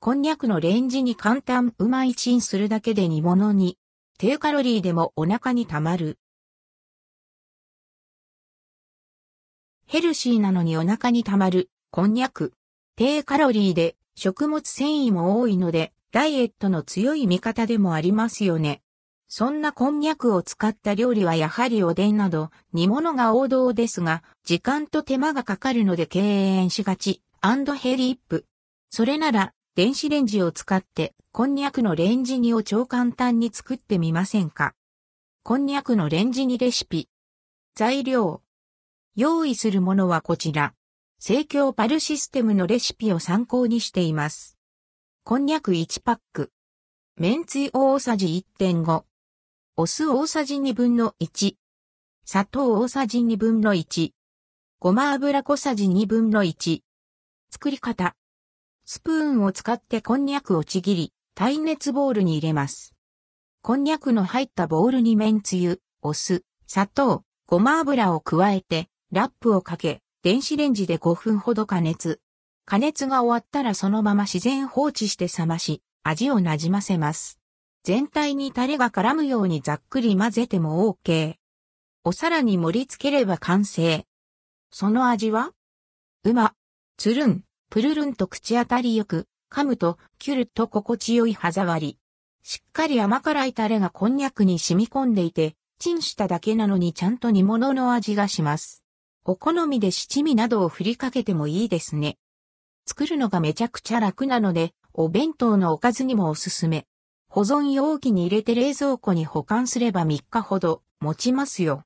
こんにゃくのレンジ煮簡単うまいチンするだけで煮物に、低カロリーでもお腹にたまる。ヘルシーなのにお腹にたまる、こんにゃく。低カロリーで食物繊維も多いので、ダイエットの強い味方でもありますよね。そんなこんにゃくを使った料理はやはりおでんなど煮物が王道ですが、時間と手間がかかるので敬遠しがち、 and hellip。それなら電子レンジを使って、こんにゃくのレンジ煮を超簡単に作ってみませんか？こんにゃくのレンジ煮レシピ。材料。用意するものはこちら。生協パルシステムのレシピを参考にしています。こんにゃく1パック。めんつゆ大さじ1.5。お酢大さじ2分の1。砂糖大さじ2分の1。ごま油小さじ2分の1。作り方。スプーンを使ってこんにゃくをちぎり、耐熱ボウルに入れます。こんにゃくの入ったボウルにめんつゆ、お酢、砂糖、ごま油を加えて、ラップをかけ、電子レンジで5分ほど加熱。加熱が終わったらそのまま自然放置して冷まし、味をなじませます。全体にタレが絡むようにざっくり混ぜても OK。お皿に盛り付ければ完成。その味は？うま、つるん、プルルンと口当たりよく、噛むとキュルッと心地よい歯触り。しっかり甘辛いタレがこんにゃくに染み込んでいて、チンしただけなのにちゃんと煮物の味がします。お好みで七味などを振りかけてもいいですね。作るのがめちゃくちゃ楽なので、お弁当のおかずにもおすすめ。保存容器に入れて冷蔵庫に保管すれば3日ほど持ちますよ。